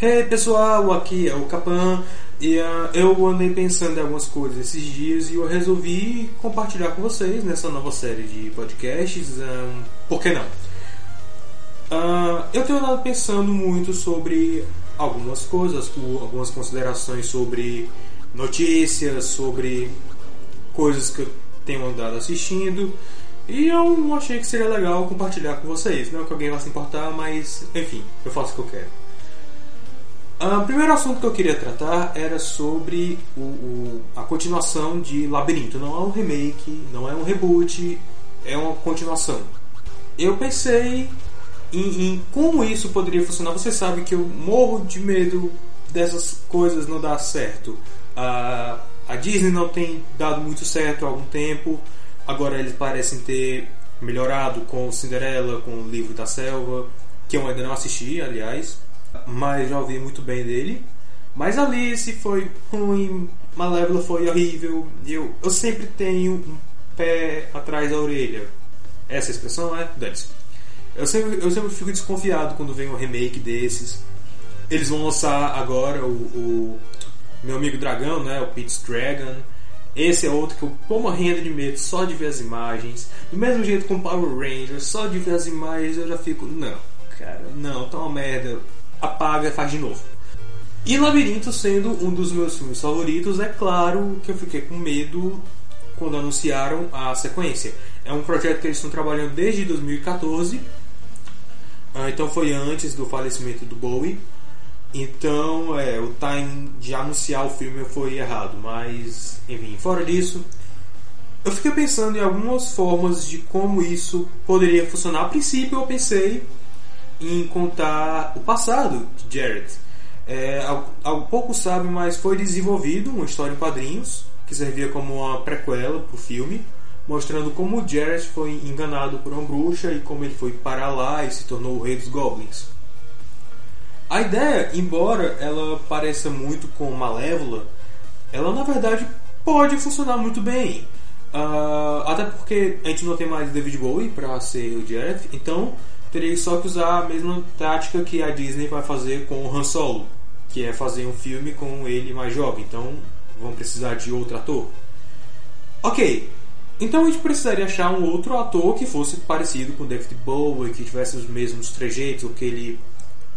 Hey pessoal, aqui é o Capan e uh, eu andei pensando em algumas coisas esses dias e eu resolvi compartilhar com vocês nessa nova série de podcasts. Um, por que não? Uh, eu tenho andado pensando muito sobre algumas coisas, algumas considerações sobre notícias, sobre coisas que eu tenho andado assistindo. E eu achei que seria legal compartilhar com vocês. Não que alguém vá se importar, mas enfim, eu faço o que eu quero. Ah, o primeiro assunto que eu queria tratar era sobre o, o, a continuação de Labirinto. Não é um remake, não é um reboot, é uma continuação. Eu pensei em, em como isso poderia funcionar. Você sabe que eu morro de medo dessas coisas não dar certo. Uh, a Disney não tem dado muito certo há algum tempo. Agora eles parecem ter melhorado com Cinderela, com o livro da selva, que eu ainda não assisti, aliás mas já ouvi muito bem dele. Mas Alice foi ruim, Malévola foi horrível. Eu, eu sempre tenho um pé atrás da orelha. Essa expressão é? Dane-se. Eu sempre, eu sempre fico desconfiado quando vem um remake desses. Eles vão lançar agora o, o meu amigo Dragão, né? O Pete's Dragon. Esse é outro que eu tô morrendo de medo só de ver as imagens. Do mesmo jeito com Power Rangers, só de ver as imagens eu já fico, não, cara, não, tá uma merda apaga faz de novo. E Labirinto sendo um dos meus filmes favoritos, é claro que eu fiquei com medo quando anunciaram a sequência. É um projeto que eles estão trabalhando desde 2014, ah, então foi antes do falecimento do Bowie. Então, é, o time de anunciar o filme foi errado, mas enfim, fora disso, eu fiquei pensando em algumas formas de como isso poderia funcionar. A princípio, eu pensei em contar o passado de Jared. É, algo pouco sabe, mas foi desenvolvido uma história em quadrinhos que servia como uma prequela para o filme, mostrando como Jared foi enganado por uma bruxa e como ele foi parar lá e se tornou o rei dos goblins. A ideia, embora ela pareça muito com Malévola, ela na verdade pode funcionar muito bem. Uh, até porque a gente não tem mais David Bowie para ser o Jared, então teria só que usar a mesma tática que a Disney vai fazer com o Han Solo, que é fazer um filme com ele mais jovem. Então vão precisar de outro ator. Ok, então a gente precisaria achar um outro ator que fosse parecido com David Bowie, que tivesse os mesmos trejeitos, ou que ele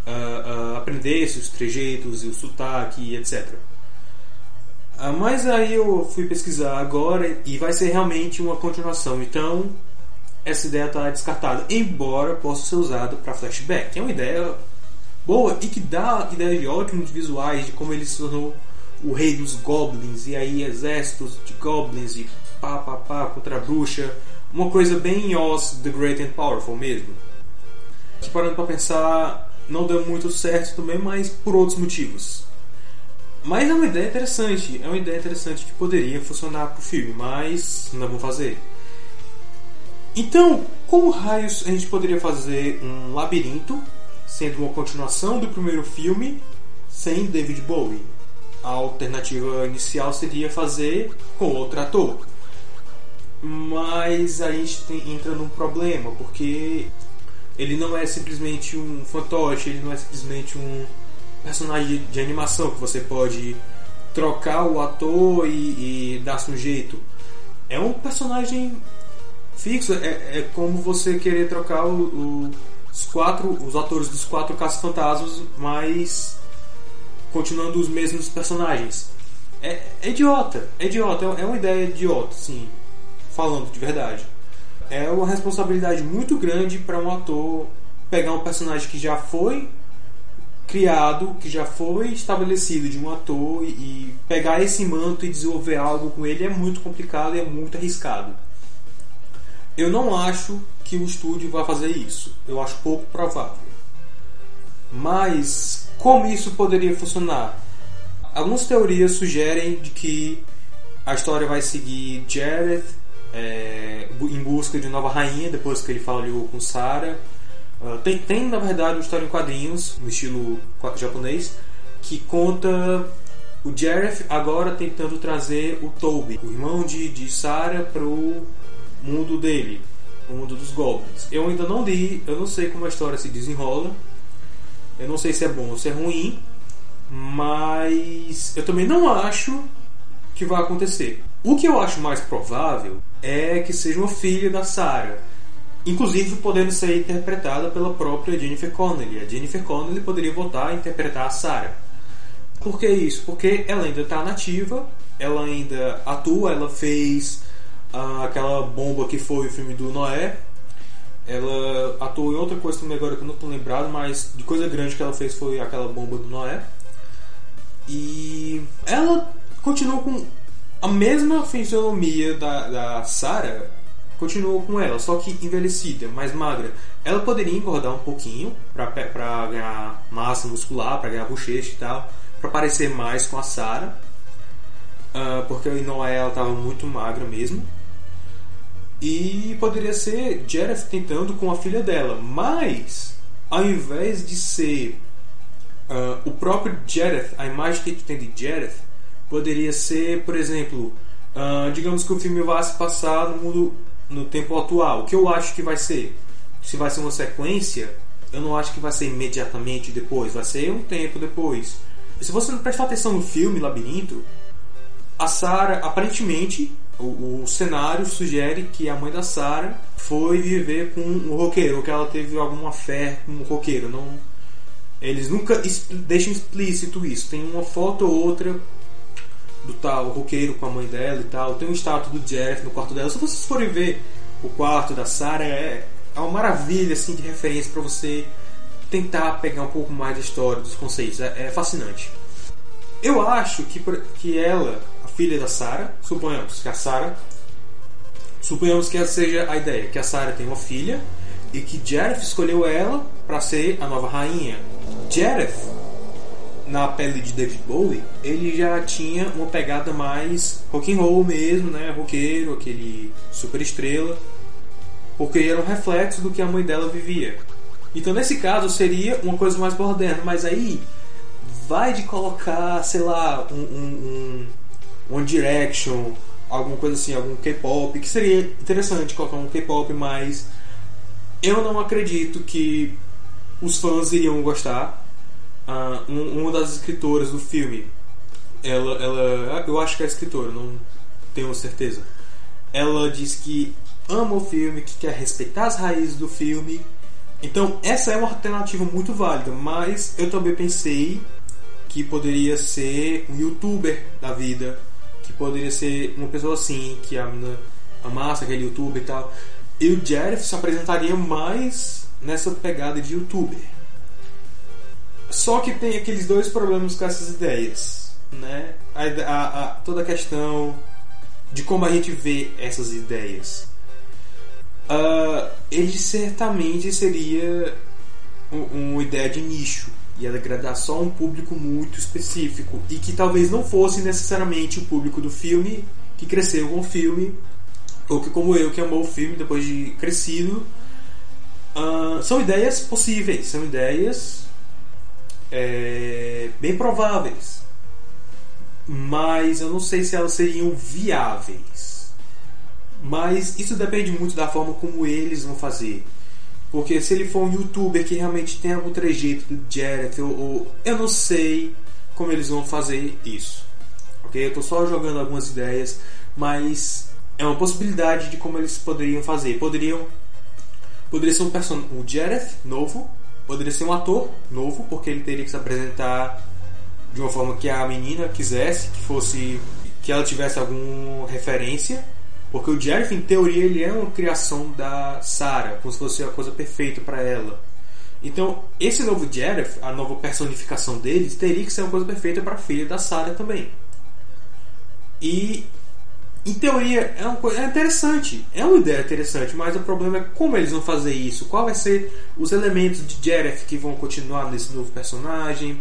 uh, uh, aprendesse os trejeitos e o sotaque, etc. Uh, mas aí eu fui pesquisar agora e vai ser realmente uma continuação. Então essa ideia está descartada, embora possa ser usada para flashback. É uma ideia boa e que dá ideias de ótimos visuais de como ele se tornou o rei dos goblins e aí exércitos de goblins e pá pá pá contra a bruxa. Uma coisa bem Oz The Great and Powerful mesmo. Que parando para pensar, não deu muito certo também, mas por outros motivos. Mas é uma ideia interessante, é uma ideia interessante que poderia funcionar para o filme, mas não vão fazer. Então, como raios a gente poderia fazer um labirinto, sendo uma continuação do primeiro filme, sem David Bowie? A alternativa inicial seria fazer com outro ator. Mas a gente tem, entra num problema, porque ele não é simplesmente um fantoche, ele não é simplesmente um personagem de, animação que você pode trocar o ator e, e dar-se um jeito. É um personagem fixo. É, é como você querer trocar o, o, os quatro, os atores dos quatro caça-fantasmas, mas continuando os mesmos personagens. É, é idiota, é idiota, é uma ideia idiota, sim, falando de verdade. É uma responsabilidade muito grande para um ator pegar um personagem que já foi criado, que já foi estabelecido de um ator e, e pegar esse manto e desenvolver algo com ele é muito complicado e é muito arriscado. Eu não acho que o estúdio vai fazer isso. Eu acho pouco provável. Mas como isso poderia funcionar? Algumas teorias sugerem de que a história vai seguir Jared é, em busca de nova rainha depois que ele falhou com Sarah. Uh, tem, tem, na verdade uma história em quadrinhos no estilo japonês que conta o Jareth agora tentando trazer o Toby, o irmão de, de Sarah, para o mundo dele, o mundo dos goblins. Eu ainda não li, eu não sei como a história se desenrola. Eu não sei se é bom ou se é ruim, mas eu também não acho que vai acontecer. O que eu acho mais provável é que seja uma filha da Sarah, inclusive podendo ser interpretada pela própria Jennifer Connelly. A Jennifer Connelly poderia voltar a interpretar a Sarah. Por que isso? Porque ela ainda está nativa, ela ainda atua, ela fez ah, aquela bomba que foi o filme do Noé. Ela atuou em outra coisa também agora que eu não estou lembrado, mas de coisa grande que ela fez foi aquela bomba do Noé. E ela continua com a mesma fisionomia da, da Sarah, continua com ela, só que envelhecida, mais magra. Ela poderia engordar um pouquinho para ganhar massa muscular, para ganhar bochecha e tal, para parecer mais com a Sarah, uh, porque em Noé ela estava muito magra mesmo. E poderia ser Jareth tentando com a filha dela, mas ao invés de ser uh, o próprio Jareth, a imagem que a gente tem de Jareth, poderia ser, por exemplo, uh, digamos que o filme vá se passar no mundo no tempo atual. O que eu acho que vai ser? Se vai ser uma sequência, eu não acho que vai ser imediatamente depois, vai ser um tempo depois. Se você não prestar atenção no filme Labirinto, a Sarah, aparentemente, o, o, cenário sugere que a mãe da Sarah foi viver com um roqueiro, que ela teve alguma fé com um roqueiro. Não, eles nunca deixam explícito isso. Tem uma foto ou outra do tal roqueiro com a mãe dela e tal. Tem um estátua do Jeff no quarto dela. Se vocês forem ver o quarto da Sarah, é, é uma maravilha assim de referência para você tentar pegar um pouco mais da história, dos conceitos. É, é fascinante. Eu acho que, que ela, filha da Sarah, suponhamos que a Sarah, suponhamos que essa seja a ideia, que a Sarah tem uma filha e que Jareth escolheu ela para ser a nova rainha. Jareth na pele de David Bowie, ele já tinha uma pegada mais rock and roll mesmo, né? Roqueiro, aquele super estrela, porque era um reflexo do que a mãe dela vivia. Então nesse caso seria uma coisa mais moderna, mas aí vai de colocar, sei lá, um, um One Direction, alguma coisa assim, algum K-pop, que seria interessante colocar um K-pop, mas eu não acredito que os fãs iriam gostar ah, um, uma das escritoras do filme, ela, ela, eu acho que é escritora, não tenho certeza. Ela diz que ama o filme, que quer respeitar as raízes do filme. Então essa é uma alternativa muito válida, mas eu também pensei que poderia ser um youtuber da vida, que poderia ser uma pessoa assim, que a menina amasse aquele youtuber e tal. E o Jeff se apresentaria mais nessa pegada de youtuber. Só que tem aqueles dois problemas com essas ideias, né? A, a, a, toda a questão de como a gente vê essas ideias. Uh, ele certamente seria um, uma ideia de nicho e agradar só um público muito específico e que talvez não fosse necessariamente o público do filme que cresceu com o filme ou que como eu que amou o filme depois de crescido uh, são ideias possíveis são ideias é, bem prováveis, mas eu não sei se elas seriam viáveis. Mas isso depende muito da forma como eles vão fazer. Porque se ele for um youtuber que realmente tem algum trejeito do Jared, ou, ou, eu não sei como eles vão fazer isso. Ok? Eu estou só jogando algumas ideias, mas é uma possibilidade de como eles poderiam fazer. Poderiam. Poderia ser um personagem. O Jared novo, Poderia ser um ator novo, porque ele teria que se apresentar de uma forma que a menina quisesse, que fosse que ela tivesse alguma referência, porque o Jeff, em teoria, ele é uma criação da Sarah, como se fosse a coisa perfeita para ela. Então, esse novo Jareth, a nova personificação dele, teria que ser uma coisa perfeita para a filha da Sarah também. E em teoria é, uma coisa, é interessante, é uma ideia interessante, mas o problema é como eles vão fazer isso, qual vai ser os elementos de Jareth que vão continuar nesse novo personagem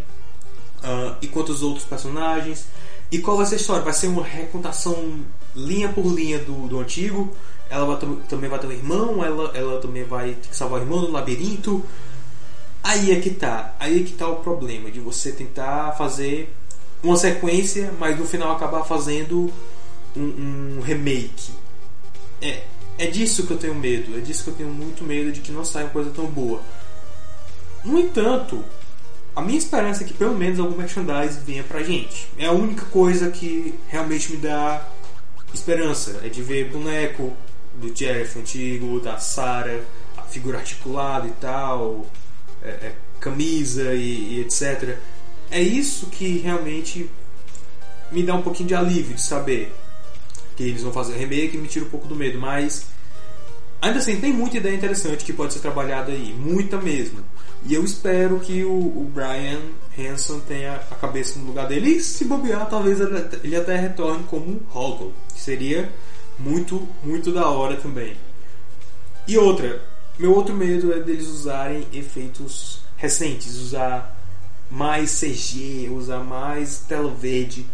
uh, e quantos outros personagens e qual vai ser a história, vai ser uma recontação linha por linha do, do antigo, ela vai, também vai ter um irmão, ela, ela também vai ter que salvar o irmão no labirinto, aí é que tá, aí é que tá o problema de você tentar fazer uma sequência, mas no final acabar fazendo um, um, remake. É, é disso que eu tenho medo, é disso que eu tenho muito medo de que não saia uma coisa tão boa. No entanto, a minha esperança é que pelo menos algum merchandise venha pra gente. É a única coisa que realmente me dá esperança. É de ver boneco do Jeff antigo, da Sarah, a figura articulada e tal, é, é, camisa e, e etc. É isso que realmente me dá um pouquinho de alívio de saber que eles vão fazer remake e me tira um pouco do medo, mas ainda assim tem muita ideia interessante que pode ser trabalhada aí, muita mesmo. E eu espero que o, o Brian Hanson tenha a cabeça no lugar dele e se bobear, talvez ele até retorne como Hoggle, que seria muito, muito da hora também. E outra, meu outro medo é deles usarem efeitos recentes, usar mais CG, usar mais tela verde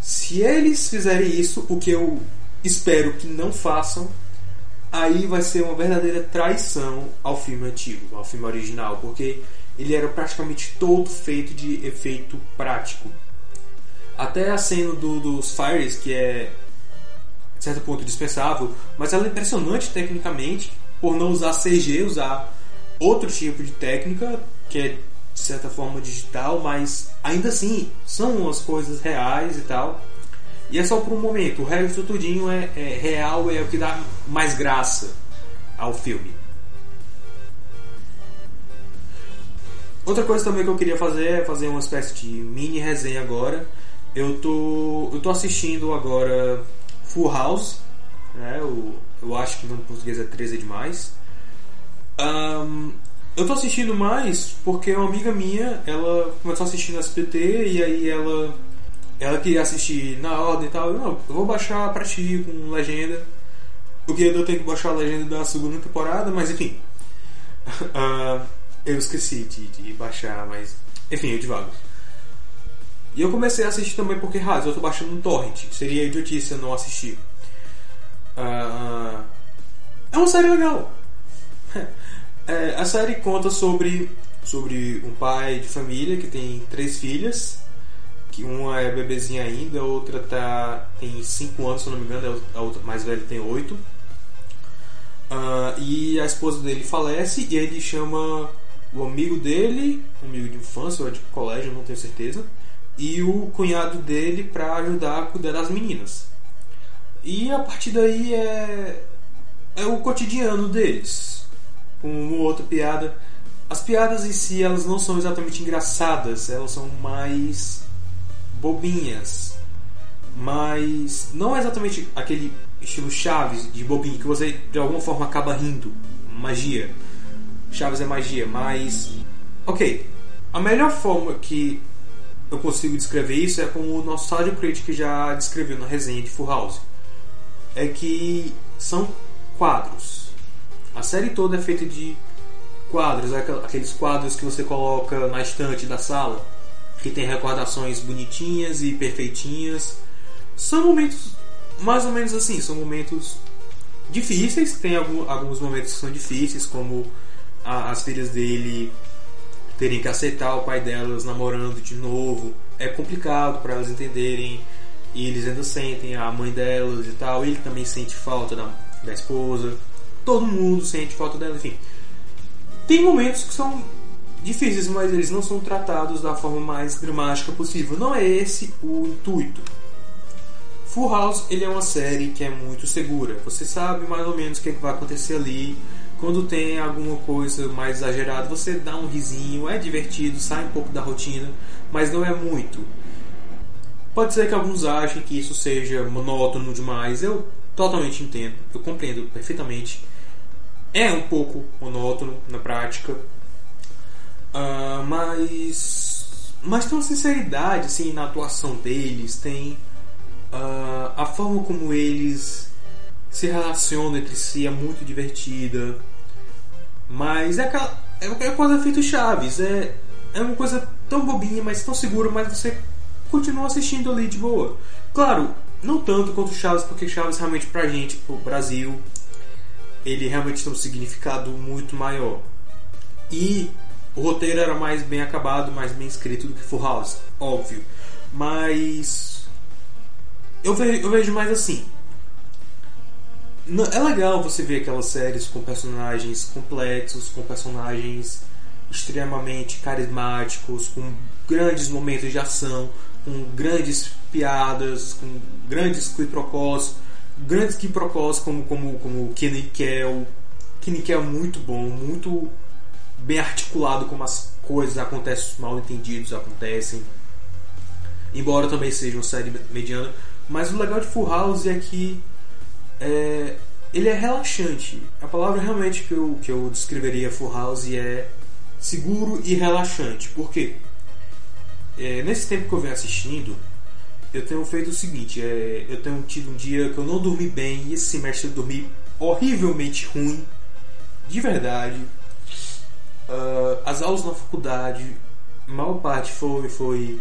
se eles fizerem isso, o que eu espero que não façam, aí vai ser uma verdadeira traição ao filme antigo, ao filme original, porque ele era praticamente todo feito de efeito prático. Até a cena do, dos Fires, que é de certo ponto dispensável, mas ela é impressionante tecnicamente por não usar CG, usar outro tipo de técnica que é de certa forma digital, mas ainda assim são as coisas reais e tal. E é só por um momento, o resto tudinho é, é real, é o que dá mais graça ao filme. Outra coisa também que eu queria fazer é fazer uma espécie de mini resenha agora. Eu tô, eu tô assistindo agora Full House, né? eu, eu acho que no português é 13 demais. Um, eu tô assistindo mais porque uma amiga minha, ela começou assistindo SPT e aí ela ela queria assistir na ordem e tal. Eu, não, eu vou baixar pra ti com legenda. Porque eu tenho que baixar a legenda da segunda temporada, mas enfim. uh, eu esqueci de, de, baixar, mas enfim, eu divago. E eu comecei a assistir também porque, raso, eu tô baixando um torrent. Seria idiotice eu não assistir. Uh, é uma série legal. É, a série conta sobre, sobre um pai de família que tem três filhas, que uma é bebezinha ainda, a outra tá, tem 5 anos, se eu não me engano, a outra mais velha tem 8. Uh, ah, e a esposa dele falece e ele chama o amigo dele, amigo de infância ou de colégio, não tenho certeza, e o cunhado dele para ajudar a cuidar das meninas. E a partir daí é, é o cotidiano deles com uma outra piada. As piadas em si, elas não são exatamente engraçadas, elas são mais bobinhas. Mas não é exatamente aquele estilo Chaves de bobinho que você de alguma forma acaba rindo. Magia. Chaves é magia, mas. Ok. A melhor forma que eu consigo descrever isso é como o nosso Sádio Critic já descreveu na resenha de Full House. É que são quadros a série toda é feita de quadros, aqueles quadros que você coloca na estante da sala, que tem recordações bonitinhas e perfeitinhas. São momentos mais ou menos assim, são momentos difíceis, tem alguns momentos que são difíceis, como as filhas dele terem que aceitar o pai delas namorando de novo. É complicado para elas entenderem e eles ainda sentem a mãe delas e tal. Ele também sente falta da, da esposa todo mundo sente falta dela, enfim. Tem momentos que são difíceis, mas eles não são tratados da forma mais dramática possível. Não é esse o intuito. Full House ele é uma série que é muito segura. Você sabe mais ou menos o que, é que vai acontecer ali. Quando tem alguma coisa mais exagerada, você dá um risinho, é divertido, sai um pouco da rotina, mas não é muito. Pode ser que alguns achem que isso seja monótono demais. Eu totalmente entendo, eu compreendo perfeitamente. É um pouco monótono na prática, uh, mas mas tem uma sinceridade assim na atuação deles, tem uh, a forma como eles se relacionam entre si é muito divertida, mas é aquela é, é quase feito Chaves, é é uma coisa tão bobinha, mas tão segura, mas você continua assistindo ali de boa. Claro, não tanto quanto Chaves, porque Chaves realmente pra gente, pro Brasil, ele realmente tem um significado muito maior. E o roteiro era mais bem acabado, mais bem escrito do que Full House, óbvio. Mas eu vejo, eu vejo mais assim. É legal você ver aquelas séries com personagens complexos, com personagens extremamente carismáticos, com grandes momentos de ação, com grandes piadas, com grandes quiprocós, grandes quiprocós como como como Kenny Kell, Kenny Kell é muito bom, muito bem articulado como as coisas acontecem, os mal entendidos acontecem. Embora também seja uma série mediana, mas o legal de Full House é que é, ele é relaxante. A palavra realmente que eu, que eu descreveria Full House é seguro e relaxante. Por quê? É, nesse tempo que eu venho assistindo, eu tenho feito o seguinte: é, eu tenho tido um dia que eu não dormi bem, e esse semestre eu dormi horrivelmente ruim, de verdade. Uh, as aulas na faculdade, a maior parte foi, foi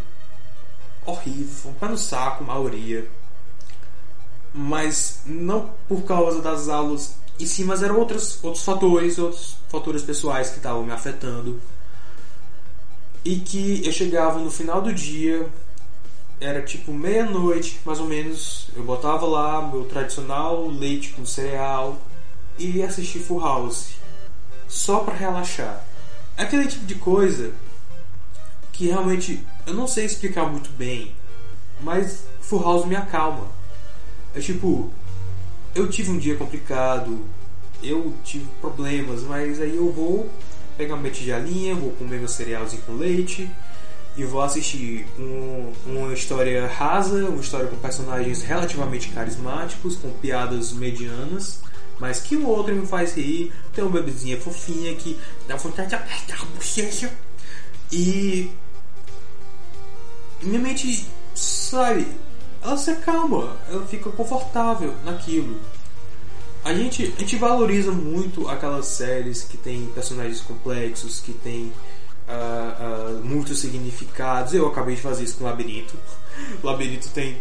horrível, foi um pé no saco, maioria. Mas não por causa das aulas em si, mas eram outros, outros fatores, outros fatores pessoais que estavam me afetando. E que eu chegava no final do dia, era tipo meia-noite, mais ou menos, eu botava lá meu tradicional leite com cereal e ia assistir Full House, só para relaxar. Aquele tipo de coisa que realmente eu não sei explicar muito bem, mas Full House me acalma. É tipo, eu tive um dia complicado, eu tive problemas, mas aí eu vou pegar uma tigelinha, vou comer meu cerealzinho com leite e vou assistir um, uma história rasa, uma história com personagens relativamente carismáticos, com piadas medianas, mas que o outro me faz rir. Tem uma bebezinha fofinha que dá vontade de apertar a bochecha. E minha mente, sabe, ela se acalma, ela fica confortável naquilo. A gente, a gente valoriza muito aquelas séries que tem personagens complexos, que tem uh, uh, muitos significados. Eu acabei de fazer isso com o Labirinto. O Labirinto tem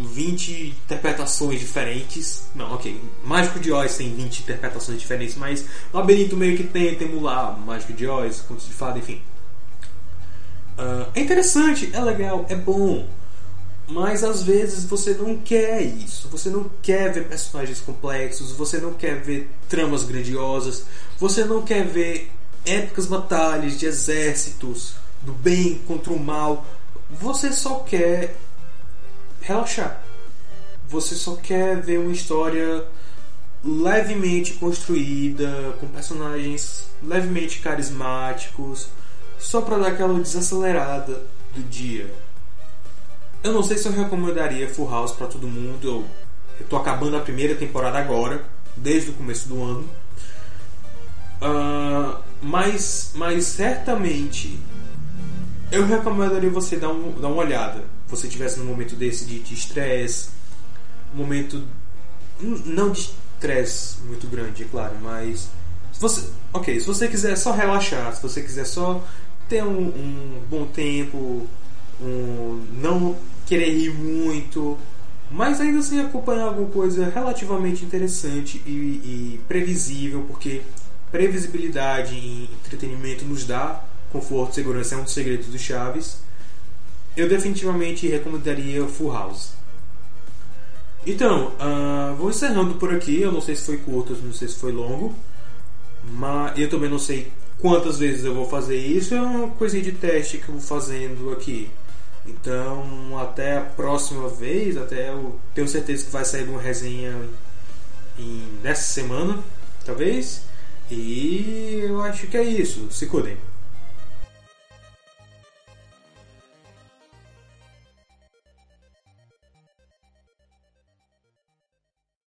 20 interpretações diferentes. Não, ok. Mágico de Oz tem 20 interpretações diferentes, mas Labirinto meio que tenta emular Mágico de Oz, Contos de Fada, enfim. Uh, é interessante, é legal, é bom. Mas às vezes você não quer isso. Você não quer ver personagens complexos, você não quer ver tramas grandiosas, você não quer ver épicas batalhas de exércitos, do bem contra o mal. Você só quer relaxar. Você só quer ver uma história levemente construída, com personagens levemente carismáticos, só para dar aquela desacelerada do dia. Eu não sei se eu recomendaria Full House para todo mundo. Eu, eu tô acabando a primeira temporada agora, desde o começo do ano. Uh, mas, mas certamente eu recomendaria você dar, um, dar uma olhada. Você tivesse num momento desse de estresse, um momento não de estresse muito grande, é claro, mas se você, ok, se você quiser só relaxar, se você quiser só ter um, um bom tempo, um, não querer rir muito, mas ainda assim acompanhar alguma coisa relativamente interessante e, e previsível, porque previsibilidade e entretenimento nos dá conforto segurança, é um dos segredos do Chaves. Eu definitivamente recomendaria Full House. Então, uh, vou encerrando por aqui. Eu não sei se foi curto, não sei se foi longo, mas eu também não sei quantas vezes eu vou fazer isso. É uma coisinha de teste que eu vou fazendo aqui. Então, até a próxima vez, até eu tenho certeza que vai sair uma resenha em, nessa semana, talvez. E eu acho que é isso. Se cuidem.